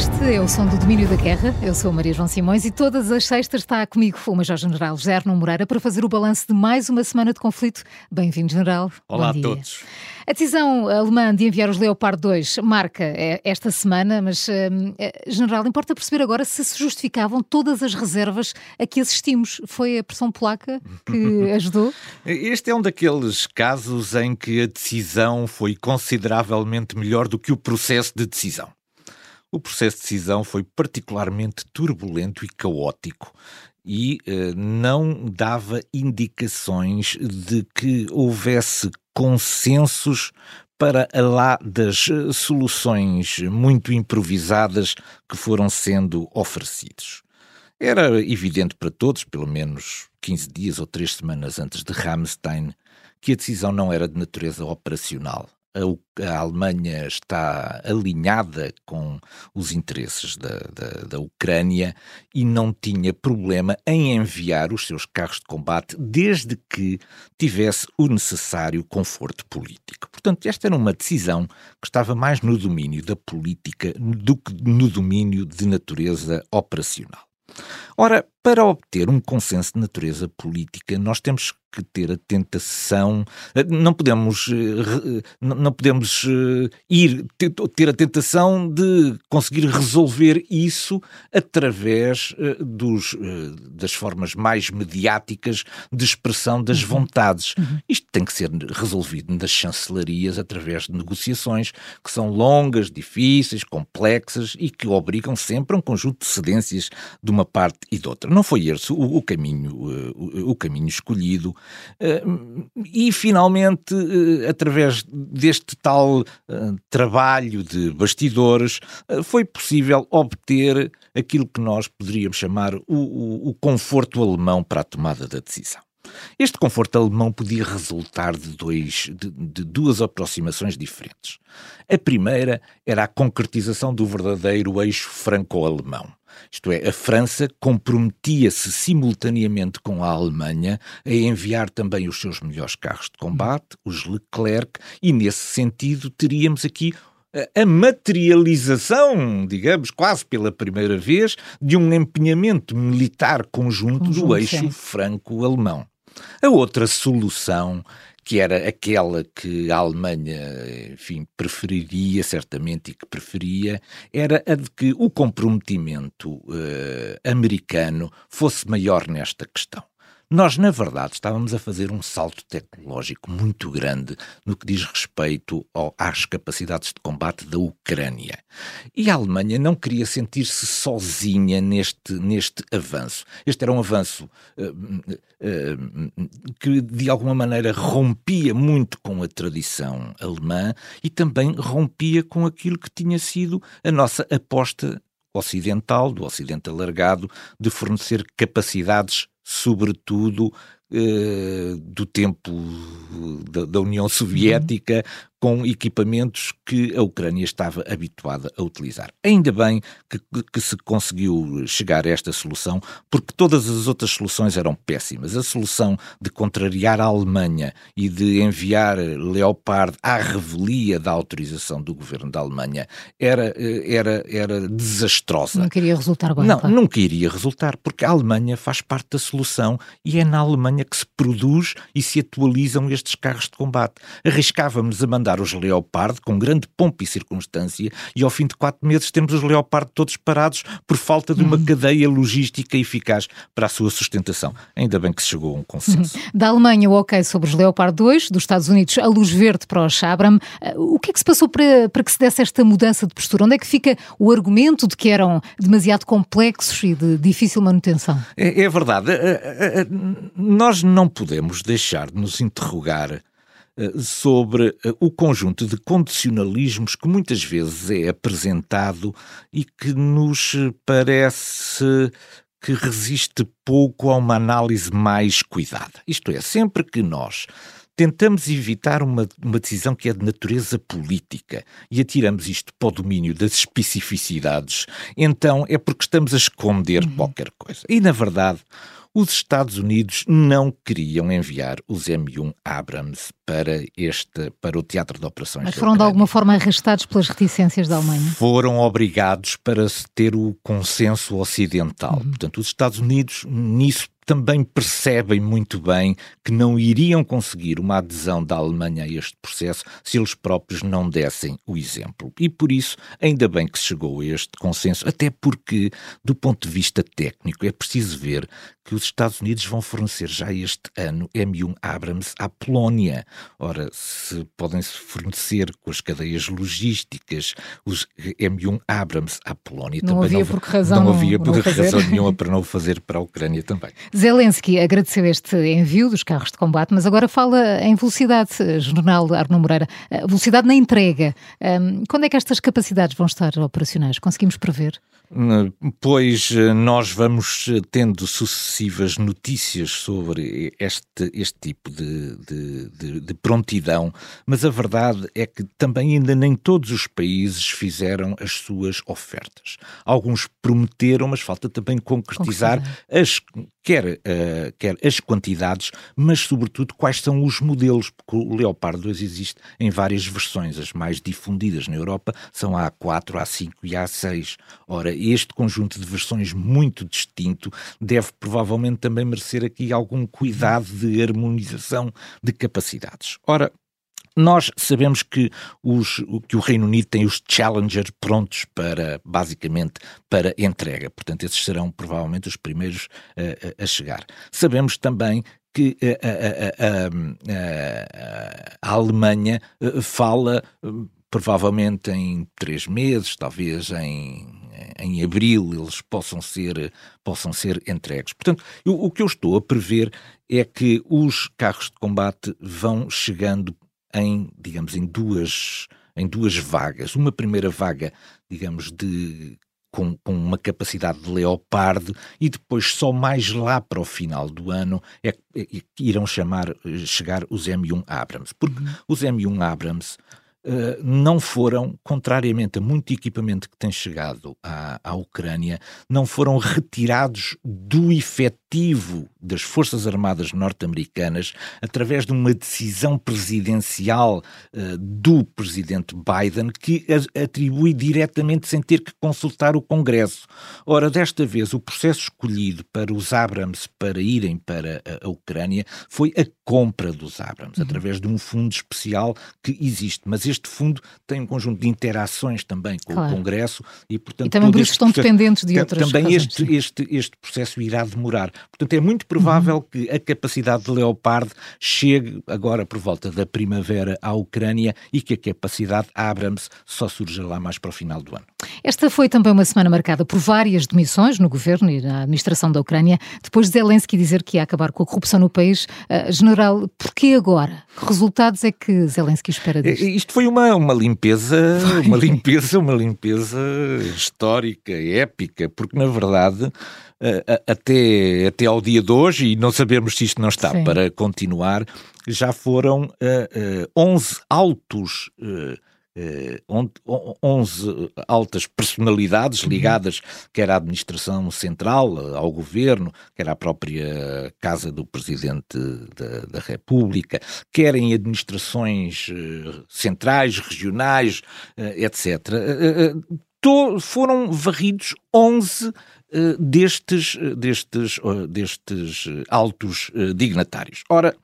Este é o som do domínio da guerra. Eu sou Maria João Simões e todas as sextas está comigo o Major-General José Arno Moreira para fazer o balanço de mais uma semana de conflito. Bem-vindo, General. Olá a todos. A decisão alemã de enviar os Leopard 2 marca eh, esta semana, mas, uh, General, importa perceber agora se se justificavam todas as reservas a que assistimos. Foi a pressão polaca que ajudou? Este é um daqueles casos em que a decisão foi consideravelmente melhor do que o processo de decisão. O processo de decisão foi particularmente turbulento e caótico e eh, não dava indicações de que houvesse consensos para lá das eh, soluções muito improvisadas que foram sendo oferecidos. Era evidente para todos, pelo menos 15 dias ou 3 semanas antes de Ramstein, que a decisão não era de natureza operacional a, a, Alemanha está alinhada com os interesses da, da, da, Ucrânia e não tinha problema em enviar os seus carros de combate desde que tivesse o necessário conforto político. Portanto, esta era uma decisão que estava mais no domínio da política do que no domínio de natureza operacional. Ora, para obter um consenso de natureza política, nós temos que ter a tentação, eh, não podemos, eh, não podemos eh, ir ter a tentação de conseguir resolver isso através dos, das formas mais mediáticas de expressão das uhum. vontades. Uhum. Isto tem que ser resolvido nas chancelarias através de negociações que são longas, difíceis, complexas e que obrigam sempre a um conjunto de cedências de uma parte e de outra. Não foi esse o, o caminho, o, o, caminho escolhido. Eh, e, finalmente, eh, através deste tal eh, trabalho de bastidores, foi possível obter aquilo que nós poderíamos chamar o, o conforto alemão para a tomada da decisão. Este conforto alemão podia resultar de, dois, de, de, duas aproximações diferentes. A primeira era a concretização do verdadeiro eixo franco-alemão. Isto é, a França comprometia-se simultaneamente com a Alemanha a enviar também os seus melhores carros de combate, os Leclerc, e nesse sentido teríamos aqui a materialização, digamos, quase pela primeira vez, de um empenhamento militar conjunto, conjunto do eixo franco-alemão. A outra solução que era aquela que a Alemanha, enfim, preferiria certamente e que preferia, era a de que o comprometimento uh, americano fosse maior nesta questão. Nós, na verdade, estávamos a fazer um salto tecnológico muito grande no que diz respeito ao, às capacidades de combate da Ucrânia. E a Alemanha não queria sentir-se sozinha neste, neste avanço. Este era um avanço uh, uh, que, de alguma maneira, rompia muito com a tradição alemã e também rompia com aquilo que tinha sido a nossa aposta ocidental, do Ocidente alargado, de fornecer capacidades sobretudo eh, do tempo da, da União Soviética, uhum com equipamentos que a Ucrânia estava habituada a utilizar. Ainda bem que, que, se conseguiu chegar a esta solução, porque todas as outras soluções eram péssimas. A solução de contrariar a Alemanha e de enviar Leopard à revelia da autorização do governo da Alemanha era, era, era desastrosa. Não queria resultar bem. Não, claro. não queria resultar, porque a Alemanha faz parte da solução e é na Alemanha que se produz e se atualizam estes carros de combate. Arriscávamos a mandar os Leopard com grande pompa e circunstância e ao fim de quatro meses temos os Leopard todos parados por falta de uma uhum. cadeia logística eficaz para a sua sustentação. Ainda bem que se chegou a um consenso. Uhum. Da Alemanha o ok sobre os Leopard 2, dos Estados Unidos a luz verde para o Chabram. Uh, o que é que se passou para, para que se desse esta mudança de postura? Onde é que fica o argumento de que eram demasiado complexos e de difícil manutenção? É, é verdade. Uh, uh, nós não podemos deixar de nos interrogar eh, sobre eh, o conjunto de condicionalismos que muitas vezes é apresentado e que nos parece que resiste pouco a uma análise mais cuidada. Isto é, sempre que nós tentamos evitar uma, uma decisão que é de natureza política e atiramos isto para o domínio das especificidades, então é porque estamos a esconder uhum. qualquer coisa. E, na verdade, Os Estados Unidos não queriam enviar os M1 Abrams para, este, para o teatro de operações. Mas foram de alguma forma arrastados pelas reticências da Alemanha? Foram obrigados para ter o consenso ocidental. Uhum. Portanto, os Estados Unidos nisso também percebem muito bem que não iriam conseguir uma adesão da Alemanha a este processo se eles próprios não dessem o exemplo. E por isso, ainda bem que se chegou a este consenso, até porque, do ponto de vista técnico, é preciso ver que os Estados Unidos vão fornecer já este ano M1 Abrams à Polónia. Ora, se podem-se fornecer com as cadeias logísticas os M1 Abrams à Polónia, não também havia não, por que razão, não havia por não razão nenhuma para não o fazer para a Ucrânia também. Zelensky agradeceu este envio dos carros de combate, mas agora fala em velocidade, Jornal Arno Moreira, velocidade na entrega. Quando é que estas capacidades vão estar operacionais? Conseguimos prever? Pois eh, nós vamos eh, tendo sucessivas notícias sobre este, este tipo de, de, de, de, prontidão, mas a verdade é que também ainda nem todos os países fizeram as suas ofertas. Alguns prometeram, mas falta também concretizar as, quer, uh, quer as quantidades, mas sobretudo quais são os modelos, porque o Leopard 2 existe em várias versões. As mais difundidas na Europa são a A4, a A5 e a A6. Ora, este conjunto de versões muito distinto deve provavelmente também merecer aqui algum cuidado de harmonização de Ora, nós sabemos que, os, que o Reino Unido tem os Challenger prontos para, basicamente, para entrega. Portanto, esses serão provavelmente os primeiros a, a chegar. Sabemos também que a, a, a, Alemanha eh, fala eh, provavelmente em três meses, talvez em, em abril eles possam ser, possam ser entregues. Portanto, eu, o que eu estou a prever é que os carros de combate vão chegando em, digamos, em duas, em duas vagas. Uma primeira vaga, digamos, de com, com, uma capacidade de leopardo e depois só mais lá para o final do ano é que é, irão chamar, chegar os M1 Abrams. Porque uhum. os M1 Abrams uh, não foram, contrariamente a muito equipamento que tem chegado à, à Ucrânia, não foram retirados do efetivo das Forças Armadas norte-americanas através de uma decisão presidencial uh, do presidente Biden que atribui diretamente sem ter que consultar o Congresso. Ora, desta vez, o processo escolhido para os Abrams para irem para a, a Ucrânia foi a compra dos Abrams, uhum. através de um fundo especial que existe. Mas este fundo tem um conjunto de interações também com claro. o Congresso e, portanto, e também por isso estão processo, dependentes de outras Também este, este, este processo irá demorar. Portanto, é muito provável uhum. que a capacidade de Leopard chegue agora por volta da primavera à Ucrânia e que a capacidade Abrams só surja lá mais para o final do ano. Esta foi também uma semana marcada por várias demissões no governo e na administração da Ucrânia, depois de Zelensky dizer que ia acabar com a corrupção no país. Uh, general, porquê agora? Que resultados é que Zelensky espera disto? Isto foi uma, uma limpeza, foi. uma limpeza, uma limpeza histórica, épica, porque na verdade até, até ao dia de hoje, e não sabemos se isto não está Sim. para continuar, já foram uh, uh, 11 altos. Uh, 11 altas personalidades uhum. ligadas quer à administração central, ao governo, quer à própria Casa do Presidente da, da República, quer em administrações centrais, regionais, etc. Foram varridos 11 eh, destes, eh, destes, eh, destes altos dignatários. Ora,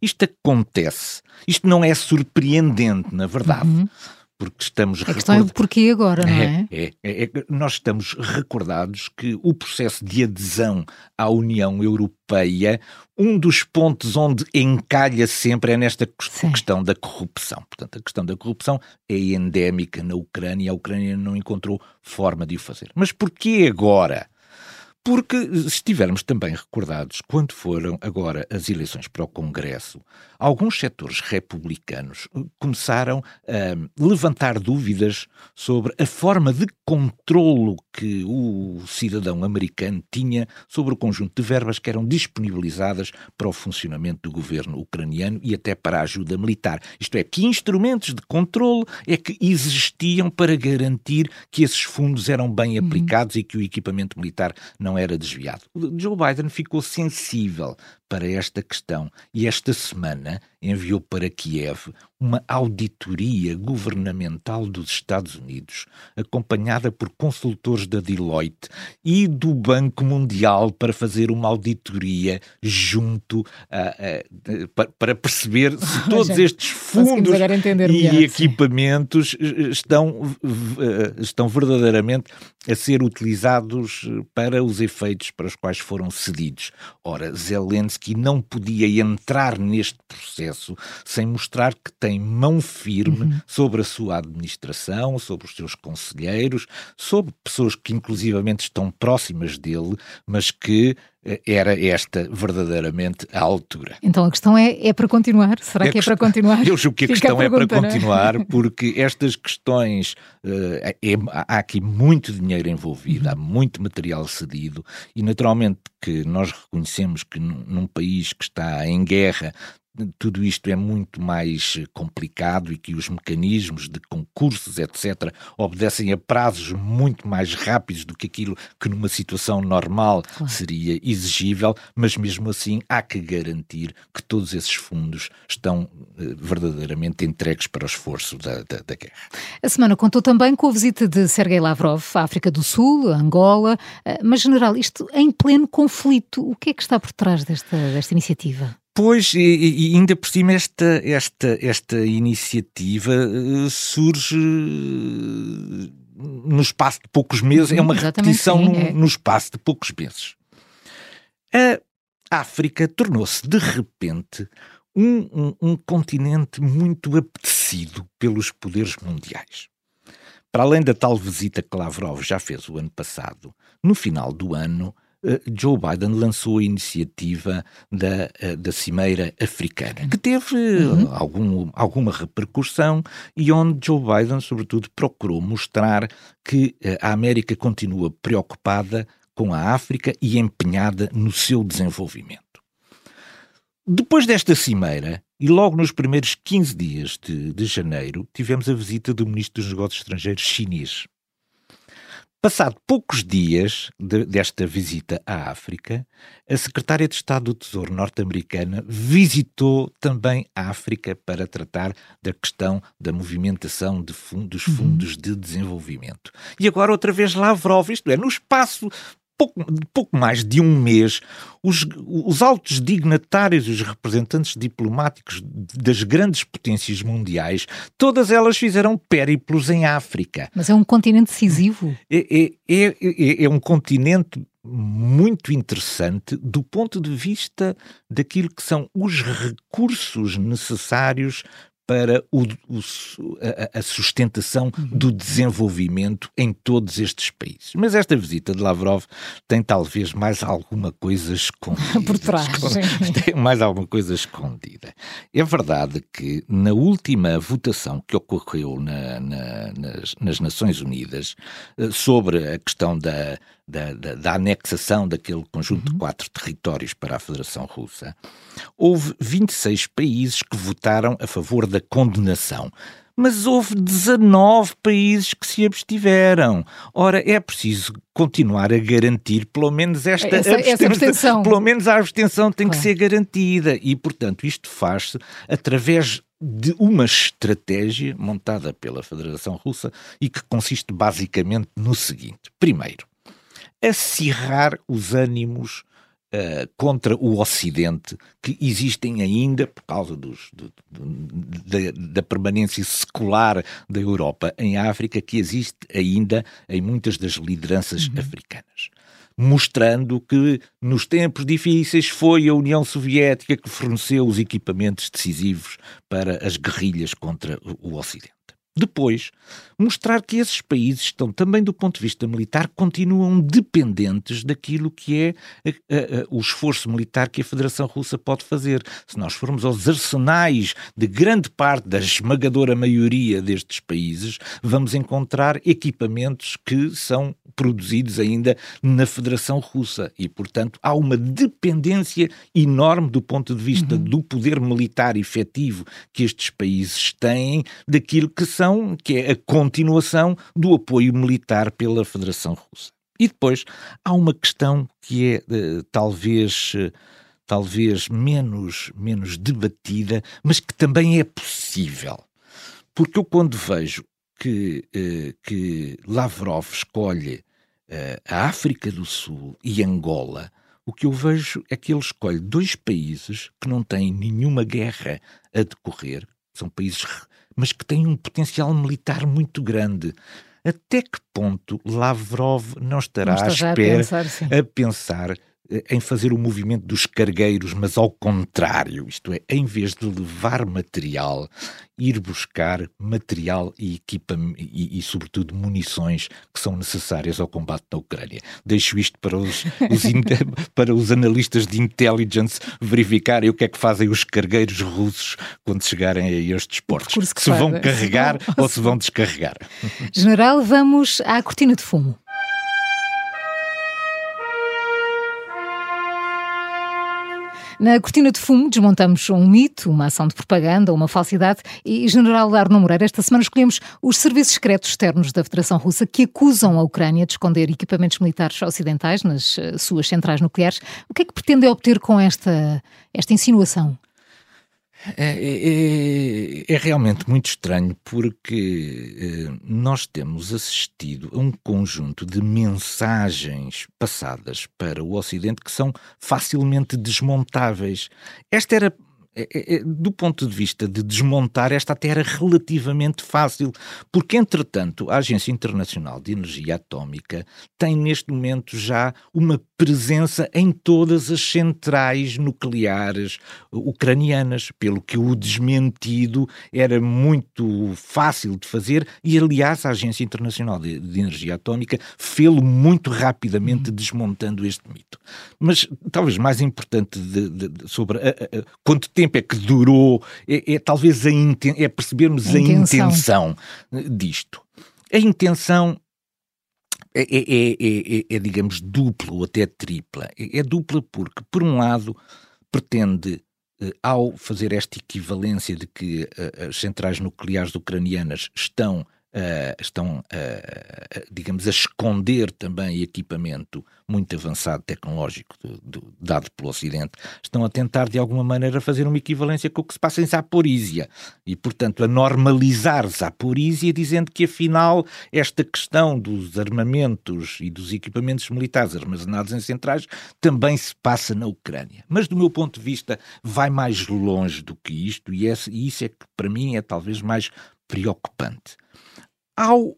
isto acontece, isto não é surpreendente, na verdade. Uhum. Porque estamos a questão record... é porquê agora, não é? É, é, é? Nós estamos recordados que o processo de adesão à União Europeia, um dos pontos onde encalha sempre é nesta Sim. questão da corrupção. Portanto, a questão da corrupção é endémica na Ucrânia a Ucrânia não encontrou forma de o fazer. Mas porquê agora? Porque se estivermos também recordados, quando foram agora as eleições para o Congresso, alguns setores republicanos eh, começaram a levantar dúvidas sobre a forma de controlo que o cidadão americano tinha sobre o conjunto de verbas que eram disponibilizadas para o funcionamento do governo ucraniano e até para a ajuda militar. Isto é, que instrumentos de controlo é que existiam para garantir que esses fundos eram bem uhum. aplicados uhum. e que o equipamento militar não era desviado. Joe Biden ficou sensível para esta questão e esta semana enviou para Kiev uma auditoria governamental dos Estados Unidos, acompanhada por consultores da Deloitte e do Banco Mundial para fazer uma auditoria junto a, a, para perceber se todos estes fundos e equipamentos eh, estão, eh, estão verdadeiramente a ser utilizados para os efeitos para os quais foram cedidos. Ora, Zelensky não podia entrar neste processo sem mostrar que tem mão firme uhum. sobre a sua administração, sobre os seus conselheiros, sobre pessoas que inclusivamente estão próximas dele, mas que era esta verdadeiramente a altura. Então a questão é, é para continuar? Será é que é para continuar? Eu julgo que a Fica questão a pergunta, é para é? continuar, porque estas questões, uh, é, há aqui muito dinheiro envolvido, há muito material cedido, e naturalmente que nós reconhecemos que num, num país que está em guerra tudo isto é muito mais complicado e que os mecanismos de concursos, etc., obedecem a prazos muito mais rápidos do que aquilo que numa situação normal claro. seria exigível, mas mesmo assim há que garantir que todos esses fundos estão eh, verdadeiramente entregues para o esforço da, da, da, guerra. A semana contou também com a visita de Sergei Lavrov à África do Sul, Angola, eh, mas, general, isto em pleno conflito, o que é que está por trás desta, desta iniciativa? Pois, e, e, ainda por cima, esta, esta, esta iniciativa uh, surge uh, no espaço de poucos meses, é uma repetição sim, no, é. no espaço de poucos meses. A África tornou-se, de repente, um, um, um continente muito apetecido pelos poderes mundiais. Para além da tal visita que Lavrov já fez o ano passado, no final do ano, eh, Joe Biden lançou a iniciativa da, eh, da Cimeira Africana, que teve uhum. algum, alguma repercussão e onde Joe Biden, sobretudo, procurou mostrar que a América continua preocupada com a África e empenhada no seu desenvolvimento. Depois desta cimeira, e logo nos primeiros 15 dias de, de janeiro, tivemos a visita do Ministro dos Negócios Estrangeiros chinês. Passado poucos dias de, desta visita à África, a secretária de Estado do Tesouro norte-americana visitou também a África para tratar da questão da movimentação de fundos, dos uhum. fundos de desenvolvimento. E agora outra vez Lavrov, isto é, no espaço pouco, pouco mais de um mês, os, os altos dignatários, os representantes diplomáticos das grandes potências mundiais, todas elas fizeram périplos em África. Mas é um continente decisivo? É, é, é, é, é um continente muito interessante do ponto de vista daquilo que são os recursos necessários para o, o, a, a, sustentação uhum. do desenvolvimento em todos estes países. Mas esta visita de Lavrov tem talvez mais alguma coisa escondida. Por trás. Tem mais alguma coisa escondida. É verdade que na última votação que ocorreu na, na, nas, nas, Nações Unidas eh, sobre a questão da, da, da, da anexação daquele conjunto uhum. de quatro territórios para a Federação Russa, houve 26 países que votaram a favor da condenação. Mas houve 19 países que se abstiveram. Ora, é preciso continuar a garantir pelo menos esta essa, abstenção. Essa abstenção. Pelo menos a abstenção tem claro. que ser garantida. E, portanto, isto faz-se através de uma estratégia montada pela Federação Russa e que consiste basicamente no seguinte: primeiro, acirrar os ânimos uh, contra o Ocidente, que existem ainda, por causa dos, do, do, da, da, permanência secular da Europa em África, que existe ainda em muitas das lideranças uhum. africanas. Mostrando que nos tempos difíceis foi a União Soviética que forneceu os equipamentos decisivos para as guerrilhas contra o Ocidente. Depois, mostrar que esses países estão, também do ponto de vista militar, continuam dependentes daquilo que é a, a, a, o esforço militar que a Federação Russa pode fazer. Se nós formos aos arsenais de grande parte da esmagadora maioria destes países, vamos encontrar equipamentos que são produzidos ainda na Federação Russa e, portanto, há uma dependência enorme do ponto de vista uhum. do poder militar efetivo que estes países têm daquilo que são que é a continuação do apoio militar pela Federação Russa. E depois há uma questão que é uh, talvez, uh, talvez menos, menos debatida, mas que também é possível. Porque eu quando vejo que, uh, que Lavrov escolhe a África do Sul e Angola, o que eu vejo é que ele escolhe dois países que não têm nenhuma guerra a decorrer, são países, mas que têm um potencial militar muito grande. Até que ponto Lavrov não estará à espera a pensar, a pensar em fazer o movimento dos cargueiros, mas ao contrário, isto é, em vez de levar material, ir buscar material e equipamento e, e, sobretudo, munições que são necessárias ao combate na Ucrânia. Deixo isto para os, os para os analistas de intelligence verificarem o que é que fazem os cargueiros russos quando chegarem a estes portos. Se vão carregar ou se vão descarregar. General, vamos à cortina de fumo. Na cortina de fumo desmontamos um mito, uma ação de propaganda, uma falsidade e, General Arno Moreira, esta semana escolhemos os serviços secretos externos da Federação Russa que acusam a Ucrânia de esconder equipamentos militares ocidentais nas uh, suas centrais nucleares. O que é que pretende obter com esta, esta insinuação? É, é, é, é, realmente muito estranho porque eh, nós temos assistido a um conjunto de mensagens passadas para o Ocidente que são facilmente desmontáveis. Esta era é, é, do ponto de vista de desmontar, esta até era relativamente fácil, porque, entretanto, a Agência Internacional de Energia Atómica tem neste momento já uma presença em todas as centrais nucleares ucranianas, pelo que o desmentido era muito fácil de fazer e, aliás, a Agência Internacional de, de Energia Atómica fê-lo muito rapidamente uhum. desmontando este mito. Mas talvez mais importante de, de, sobre a, a, a, quanto tempo tempo é que durou, é, é talvez a inten é percebermos a intenção. a intenção disto. A intenção é, é, é, é, digamos, dupla ou até tripla. É, dupla porque, por um lado, pretende, ao fazer esta equivalência de que as centrais nucleares ucranianas estão Uh, estão, uh, digamos, a esconder também equipamento muito avançado tecnológico do, do, dado pelo Ocidente, estão a tentar de alguma maneira fazer uma equivalência com o que se passa em Zaporizhia e, portanto, a normalizar Zaporizhia, dizendo que afinal esta questão dos armamentos e dos equipamentos militares armazenados em centrais também se passa na Ucrânia. Mas, do meu ponto de vista, vai mais longe do que isto e, e isso é que, para mim, é talvez mais preocupante. Ao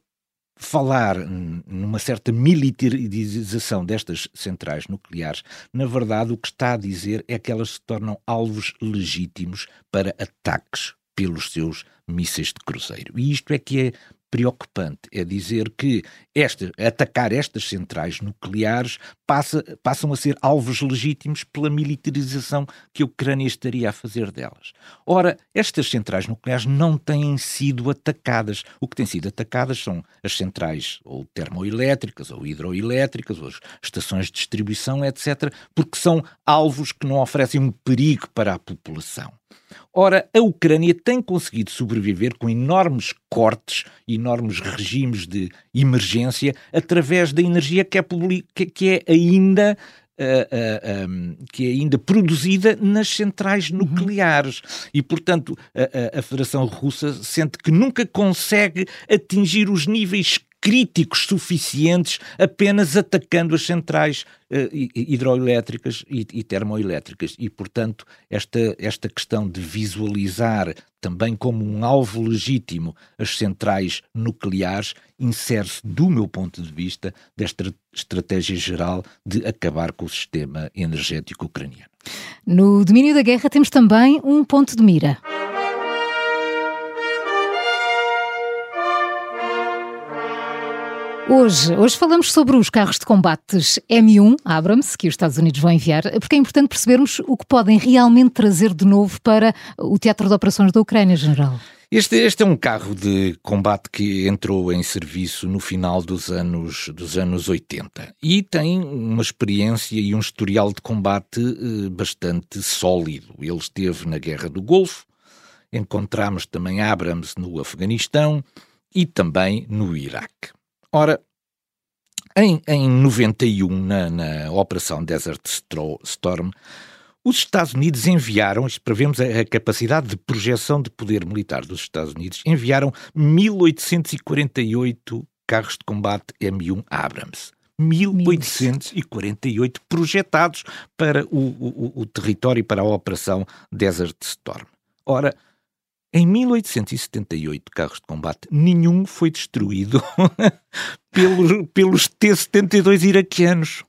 falar numa certa militarização destas centrais nucleares, na verdade o que está a dizer é que elas se tornam alvos legítimos para ataques pelos seus mísseis de cruzeiro. E isto é que é preocupante. É dizer que esta, atacar estas centrais nucleares passa, passam a ser alvos legítimos pela militarização que a Ucrânia estaria a fazer delas. Ora, estas centrais nucleares não têm sido atacadas. O que tem sido atacadas são as centrais ou termoelétricas ou hidroelétricas ou as estações de distribuição, etc., porque são alvos que não oferecem um perigo para a população. Ora, a Ucrânia tem conseguido sobreviver com enormes cortes, enormes regimes de emergência, através da energia que é, que é ainda Uh, uh, um, que é ainda produzida nas centrais uhum. nucleares. Uhum. E, portanto, a, a, Federação Russa sente que nunca consegue atingir os níveis críticos suficientes apenas atacando as centrais uh, hidroelétricas e, e, termoelétricas. E, portanto, esta, esta questão de visualizar também como um alvo legítimo as centrais nucleares insere-se, do meu ponto de vista, desta estratégia geral de acabar com o sistema energético ucraniano. No domínio da guerra temos também um ponto de mira. Hoje, hoje falamos sobre os carros de combates M1 Abrams, que os Estados Unidos vão enviar, porque é importante percebermos o que podem realmente trazer de novo para o teatro de operações da Ucrânia, General. Este, este, é um carro de combate que entrou em serviço no final dos anos, dos anos 80 e tem uma experiência e um historial de combate eh, bastante sólido. Ele esteve na Guerra do Golfo, encontramos também Abrams no Afeganistão e também no Iraque. Ora, em, em 91, na, na Operação Desert Storm, os Estados Unidos enviaram, isto prevemos a, a, capacidade de projeção de poder militar dos Estados Unidos, enviaram 1848 carros de combate M1 Abrams. 1848 projetados para o, o, o território para a Operação Desert Storm. Ora, em 1878, carros de combate, nenhum foi destruído pelos, pelos T-72 iraquianos.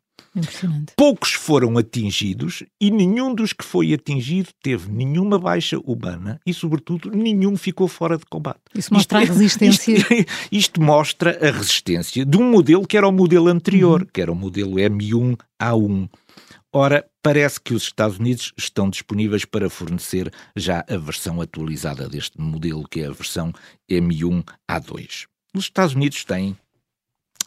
Poucos foram atingidos e nenhum dos que foi atingido teve nenhuma baixa humana e, sobretudo, nenhum ficou fora de combate. Isso mostra isto, a resistência. Isto, isto, mostra a resistência de um modelo que era o modelo anterior, uhum. que era o modelo M1A1. Ora, parece que os Estados Unidos estão disponíveis para fornecer já a versão atualizada deste modelo, que é a versão M1A2. Os Estados Unidos têm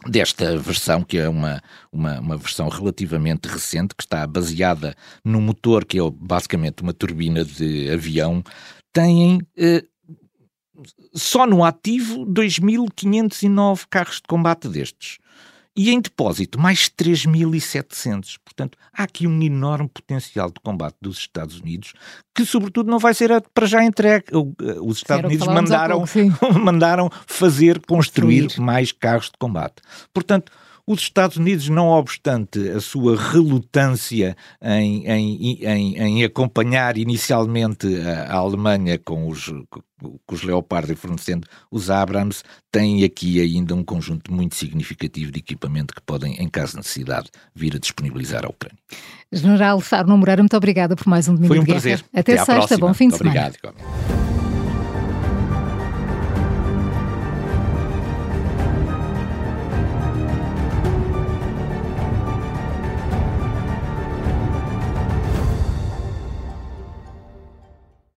desta versão, que é uma, uma, uma, versão relativamente recente, que está baseada num motor que é basicamente uma turbina de avião, têm eh, só no ativo 2.509 carros de combate destes e em depósito mais 3.700. Portanto, há aqui um enorme potencial de combate dos Estados Unidos que, sobretudo, não vai ser para já entregue. Eh, os Estados Unidos mandaram, pouco, mandaram fazer, construir, construir mais carros de combate. Portanto, os Estados Unidos, não obstante a sua relutância em, em, em, em acompanhar inicialmente a, a, Alemanha com os, com os Leopard e fornecendo os Abrams, têm aqui ainda um conjunto muito significativo de equipamento que podem, em caso de necessidade, vir a disponibilizar à Ucrânia. General Arno Moreira, muito obrigada por mais um domingo Foi um prazer. Até, Até sexta, bom fim de semana. Obrigado.